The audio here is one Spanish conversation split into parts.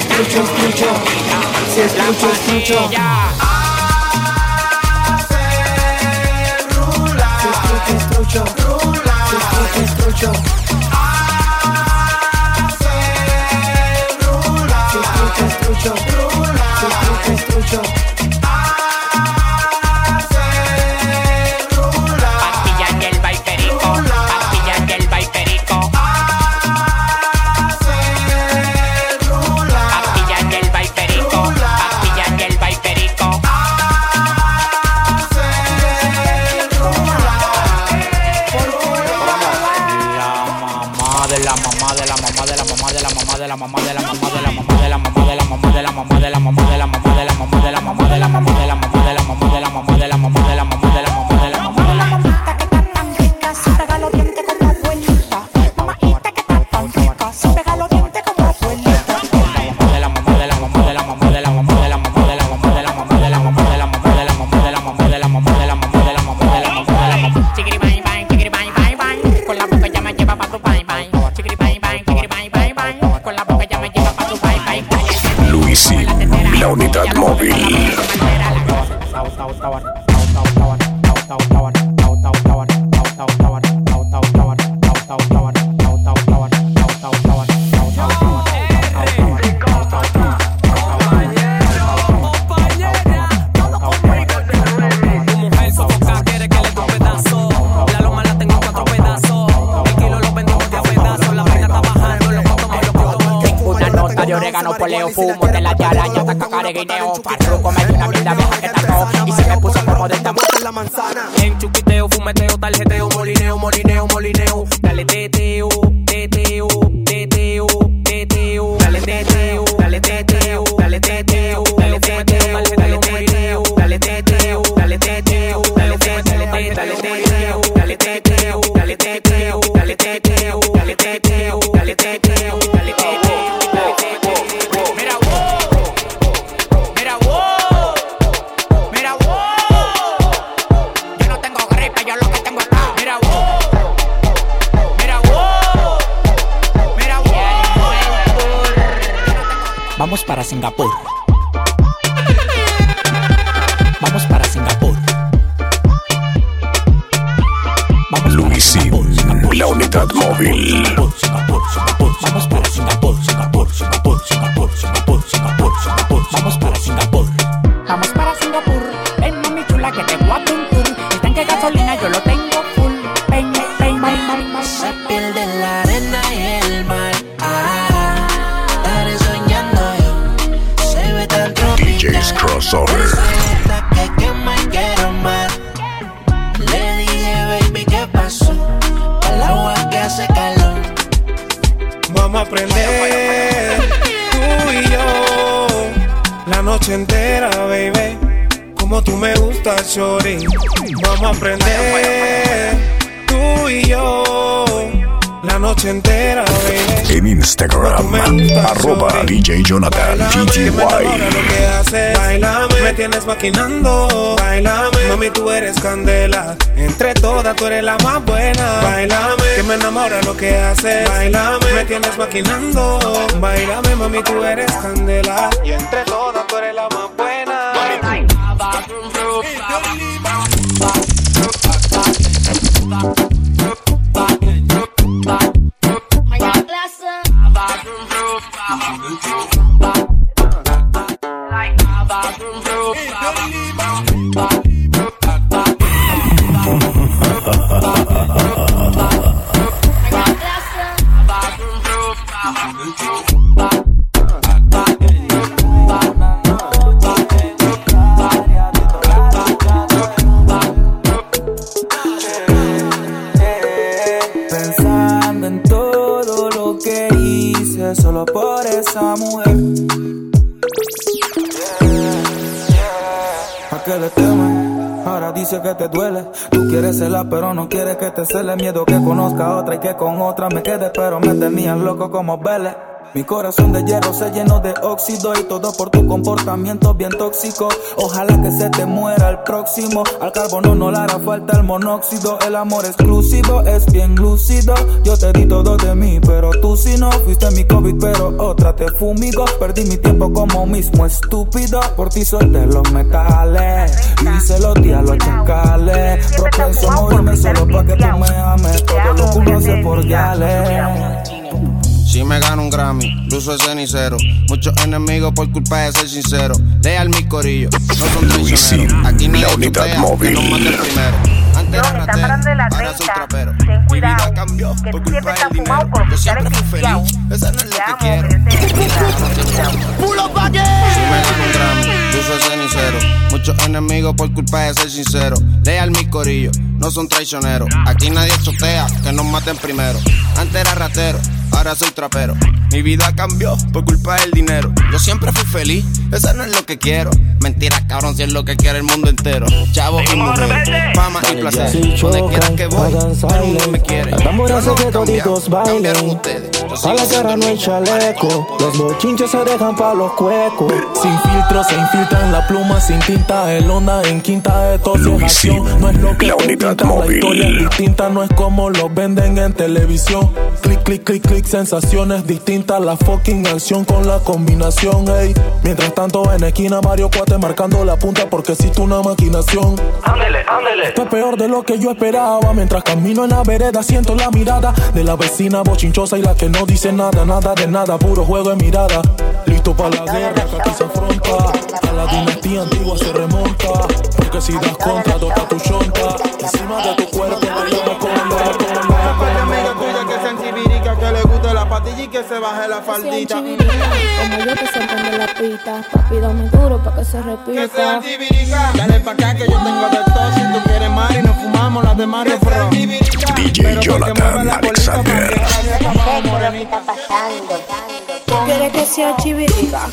escucho, escucho, si escucho, escucho. Hace rula, escucho, escucho, rula, escucho, escucho. Rula, rula, escucho. veneno, poleo, fumo, tela de araña, taco, careguineo, farruco, me dio una mierda vieja que tacó y se me puso como de esta la manzana. En chuquiteo, fumeteo, tarjeteo, molineo, molineo, molineo, La unidad móvil. Vamos aprender tú y yo la noche entera, baby. Como tú me gustas, chori. Vamos a aprender tú y yo la noche entera, baby. En Instagram, arroba. DJ Jonathan Bailame, me tienes maquinando, bailame. Mami, tú eres candela. Entre todas, tú eres la más buena. Bailame. Que me enamora lo que haces. Bailame. Me tienes maquinando, bailame. Mami, tú eres candela. Y entre esa mujer. ¿A qué le temen? Ahora dice que te duele. Tú quieres celar, pero no quieres que te cele. Miedo que conozca a otra y que con otra me quede. Pero me tenías loco como Vélez. Mi corazón de hierro se llenó de óxido y todo por tu comportamiento bien tóxico. Ojalá que se te muera el próximo. Al carbono no le hará falta el monóxido. El amor exclusivo es bien lúcido. Yo te di todo de mí, pero tú si no fuiste mi COVID, pero otra te fumigo. Perdí mi tiempo como mismo estúpido. Por ti solté los metales. Y hice los días los chacales. Propenso a morirme solo pa' que tú me ames. Todo lo que por gales. Si me gano un Grammy, luzo el cenicero. Muchos enemigos por culpa de ser sincero. Leal mi corillo, no son Luisín, traicioneros. Aquí nadie la unidad chupea, móvil. Que nos mate primero. Antes era Yo, están ratero, parando de la ahora soy 30. trapero. Ten Mi cuidado, vida cambió que por tú siempre culpa estás del fumado dinero. por Yo estar siempre fui feliz, enviciado. eso no es lo que quiero. ten cuidado. Si me gano un Grammy, luzo el cenicero. Muchos enemigos por culpa de ser sincero. Leal mi corillo, no son traicioneros. Aquí nadie chotea, que nos maten primero. Antes era ratero, ahora soy trapero. Mi vida cambió por culpa del dinero. Yo siempre fui feliz, eso no es lo que quiero. Mentira, cabrón, si es lo que quiere el mundo entero. Chavo y mujer, fama y placer. Si Donde quiera que voy, el mundo me quiere. Yo no que toditos bailen. A la cara no hay chaleco. Los bochinches se dejan pa' los cuecos. Sin filtro se infiltran la pluma sin tinta El onda en quinta Luisín, acción No es lo que la unidad pintas, La móvil. historia es distinta No es como lo venden en televisión Clic, clic, clic, clic Sensaciones distintas La fucking acción con la combinación ey. Mientras tanto en esquina varios cuates marcando la punta Porque existe una maquinación esto es peor de lo que yo esperaba. Mientras camino en la vereda, siento la mirada de la vecina bochinchosa y la que no dice nada, nada de nada, puro juego de mirada. Listo para la guerra que aquí se afronta. A la dinastía antigua se remonta. Porque si das contra, baje la faldita. como yo que se la pista. Papi, dame duro pa' que se Que repita. Dale pa' acá que yo tengo de todo. Si tú quieres mar y nos fumamos las de Mario Pro. DJ Jonathan Alexander. Quieres que sea chivirica.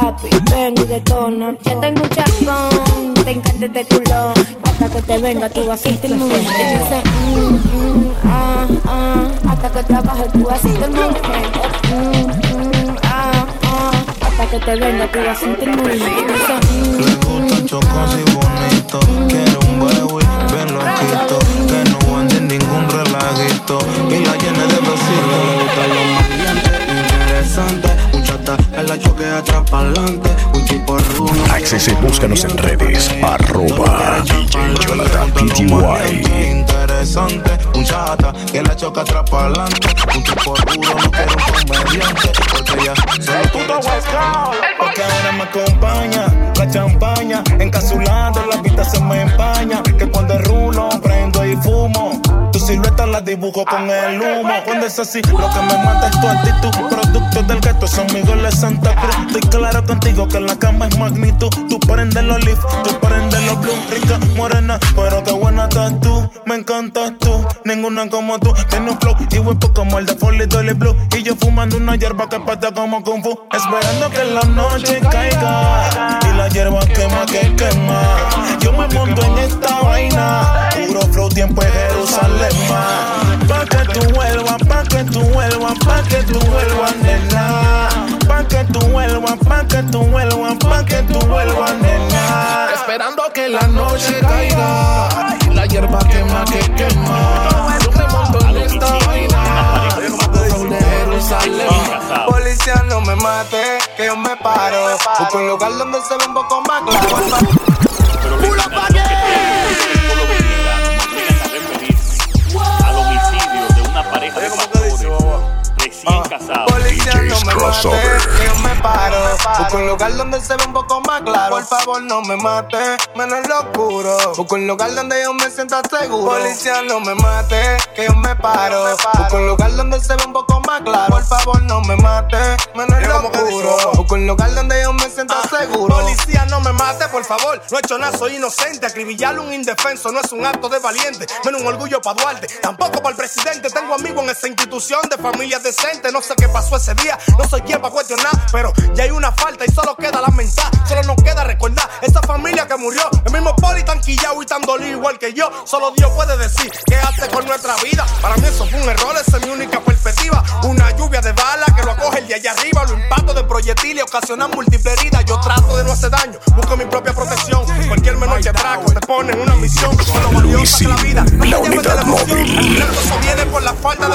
Papi, ven y detona. Ya tengo un chapón, te encanta este culo. Hasta que te venga, tú vas a sentir muy bien. Te dice, mm, mm, ah, ah. Hasta que trabajes, tú vas a sentir muy bien. Mm, mm, ah, ah. Hasta que te venga, tú vas a sentir muy bien. Te Le gusta chocos y bonito. Quiere un baby bien loquito. Que no ande en ningún relajito. Atrás pa'lante. Un tipo runo. Accese, búscanos en redes. Arroba DJ Jonathan PTY. Interesante, un chata que la choca atrás pa'lante. Un tipo duro, no quiero un comediante. Porque ya solo puto Porque ahora me acompaña la champaña. Encapsulando la vista se me empaña. Que cuando es rulo prendo y fumo. Silueta la dibujo con el humo. Cuando es así, lo que me mata es tu actitud. Producto del gato, son Miguel de Santa Cruz. Estoy claro contigo que la cama es magnitud. Tú prendes los leaf, tú prendes los blue. Rica, morena, pero qué buena estás tú. Me encantas tú, ninguna como tú. Tiene un flow y huepo como el de Foley Dolly Blue. Y yo fumando una hierba que pata como Kung Fu. Esperando que la noche caiga. Y la hierba quema que quema. Yo me monto en esta vaina. Puro flow, tiempo en Jerusalén. Pa' que tú vuelvas, pa' que tú vuelvas, pa' que tú vuelvas, nena. Pa' que tú vuelvas, pa' que tú vuelvas, pa' que tú vuelvas, nena. Esperando que la noche caiga. La hierba quema que quema. Yo me monto en esta vaina. Flow de Jerusalén. Policía no me mate, que yo me paro. Busco un lugar donde se ve un poco más claro. al recién casados. Policía no me mate, Crossover. que yo me paro. Busco un lugar donde se ve un poco más claro. Por favor, no me mate, menos lo oscuro. Busco un lugar donde yo me sienta seguro. Policía no me mate, que yo me paro. Busco un lugar donde se ve un poco más claro. Por favor, no me mate, menos lo oscuro. Busco un lugar donde yo me sienta seguro. Policía, no me mate, por favor. No he hecho nada, soy inocente. Acribillarle un indefenso no es un acto de valiente. Menos un orgullo para Duarte. Tampoco para el presidente. Tengo amigos en esa institución de familia No sé qué pasó ese día. No soy quien para cuestionar. Pero ya hay una falta y solo queda lamentar. Solo nos queda recordar murió. El mismo poli tan quillado y tan dolido igual que yo. Solo Dios puede decir qué hace con nuestra vida. Para mí eso fue un error, esa es mi única perspectiva. Una lluvia de balas que lo acoge el de allá arriba. Los impactos de proyectiles ocasionan múltiples heridas. Yo trato de no hacer daño, busco mi propia protección. Cualquier menor que traco te pone en una misión. Solo valiosa que la vida. No la unidad móvil. Eso viene por la falta de.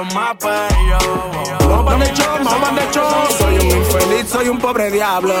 los más bellos. Mamá de show, mamá de show. Soy un infeliz, soy un pobre diablo.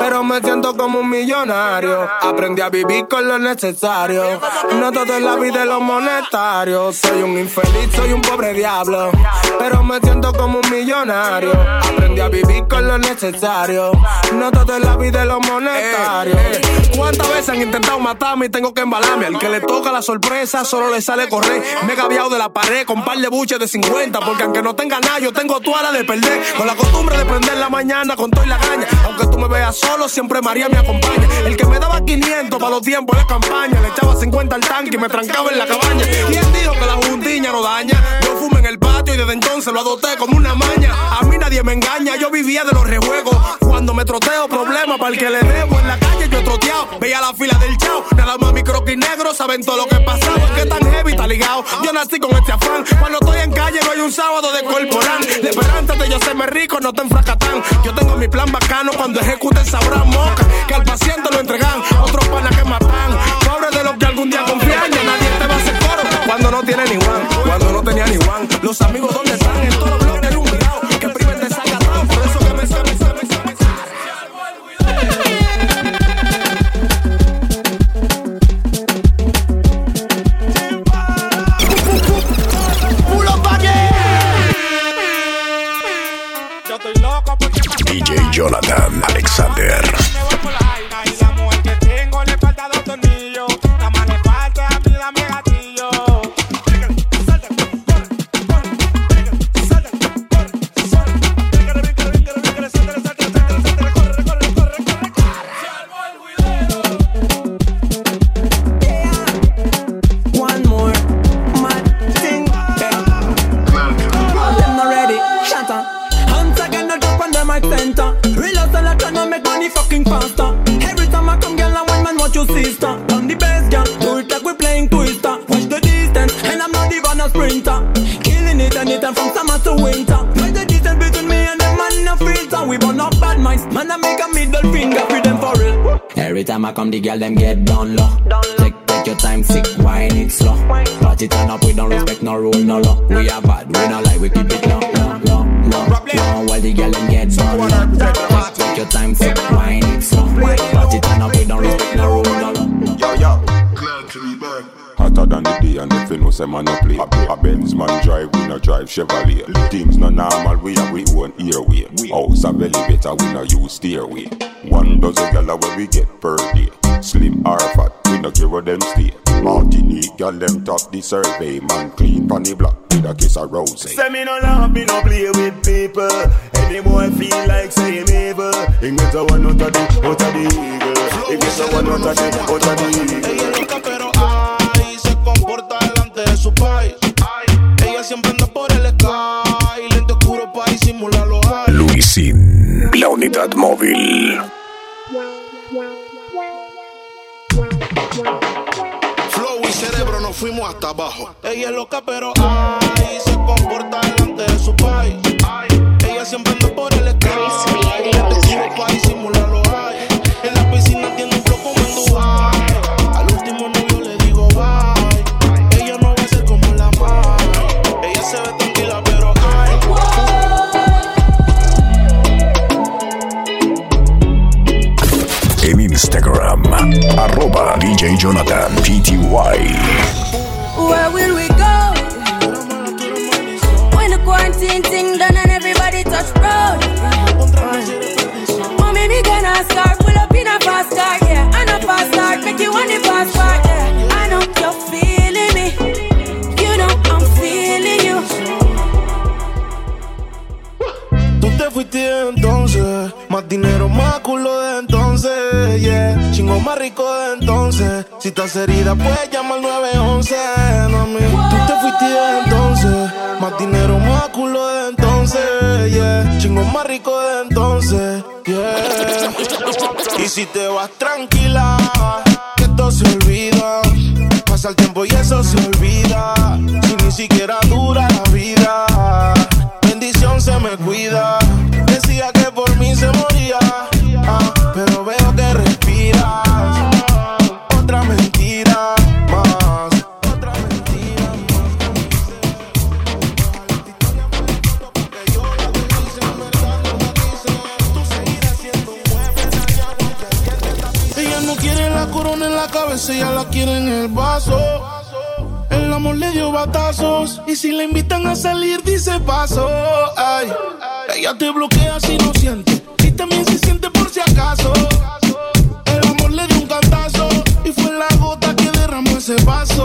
Pero me siento como un millonario. Aprendí a vivir con lo necesario. No todo en la vida es lo monetario. Soy un infeliz, soy un pobre diablo. Pero me siento como un millonario. Aprendí a vivir con lo necesario. No todo en la vida es lo monetario. ¿Cuántas veces han intentado matarme y tengo que embalarme? Al que le toca la sorpresa solo le sale correr. Me he gaviado de la pared con par de buches de 50. Porque aunque no tenga nada, yo tengo toda la de perder. Con la costumbre de prender la mañana con todo y la gaña. Aunque tú me veas solo, siempre María me acompaña. El que me daba 500 para los tiempos de campaña. Le echaba 50 al tanque y me trancaba en la cabaña. ¿Quién dijo que la juntiña no daña? Yo fumo en el patio y desde entonces lo adopté como una maña. A mí nadie me engaña, yo vivía de los rejuegos. Cuando me troteo, problema para el que le debo. En la calle yo he troteado, veía la fila del chao. Nada más mi croquis negro saben todo lo que pasaba. Que tan heavy está ligado. Yo nací con este afán. Cuando estoy en calle no hay un sábado de corporal. De yo serme rico, no te enfracatán. Yo tengo mi plan bacano cuando ejecuten sabrán moca. Que al paciente lo entregan, otros panas que matan. Los amigos, ¿dónde están? En todos los bloques hay un virado. Que primer te salga atrás, por eso que me sabe. Yo estoy loco porque DJ Jonathan Alexander. Man, watch your sister. On the bass, girl, do it like we playing twister. Watch the distance, and I'm not even a sprinter. Killing it anytime from summer to winter. Watch the distance between me and them man, no filter. We burn up bad minds, man, I make a middle finger for them for real. Every time I come, the girl them get down low. Take take your time, sick, wine it slow. Party turn up, we don't respect no rule, no law. We are bad, we not like we keep it low, low, low, low. low. While the girl them get down low. Take, take your time, sick, wine it slow. Hotter than the day and if you know say man no play. A Benz man drive, we no drive Chevrolet. Things no normal, we have we own airway. House a better, we no use stairway. One dozen gala where we get per day. Slim or fat, we no care where them stay. Martinique, gal them top the survey. Man clean pon the block with a kiss of rose. Say me no laugh, me no play with people. Any boy feel like say him evil. He get a one out of the, out of the eagle. He get a one out of the, out of the eagle. Por el sky, lente oscuro para disimular los highs. Luisin, la unidad móvil. Flow y cerebro nos fuimos hasta abajo. Ella es loca, pero ay, se comporta delante de su país. Ella siempre anda por el sky. Te juro pa' disimularlo Jonathan PTY. Chingo más rico de entonces. Si estás herida, puedes llamar al 911, mami. Tú te fuiste entonces, más dinero, más culo de entonces. Chingo más rico de entonces. Y si te vas tranquila, que esto se olvida. Pasa el tiempo y eso se olvida. Si ni siquiera dura la vida bendición se me cuida. Decía que cabeza, ella la quiere en el vaso. El amor le dio batazos y si le invitan a salir dice paso. Ay, ella te bloquea si no siente y también se siente por si acaso. El amor le dio un cantazo y fue la gota que derramó ese vaso.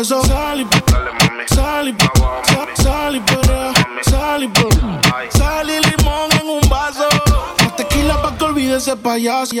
Eso sal y sal y sa- sal y perrea, sal y perrea. Sal y limón en un vaso. Más tequila pa' que olvide ese payaso.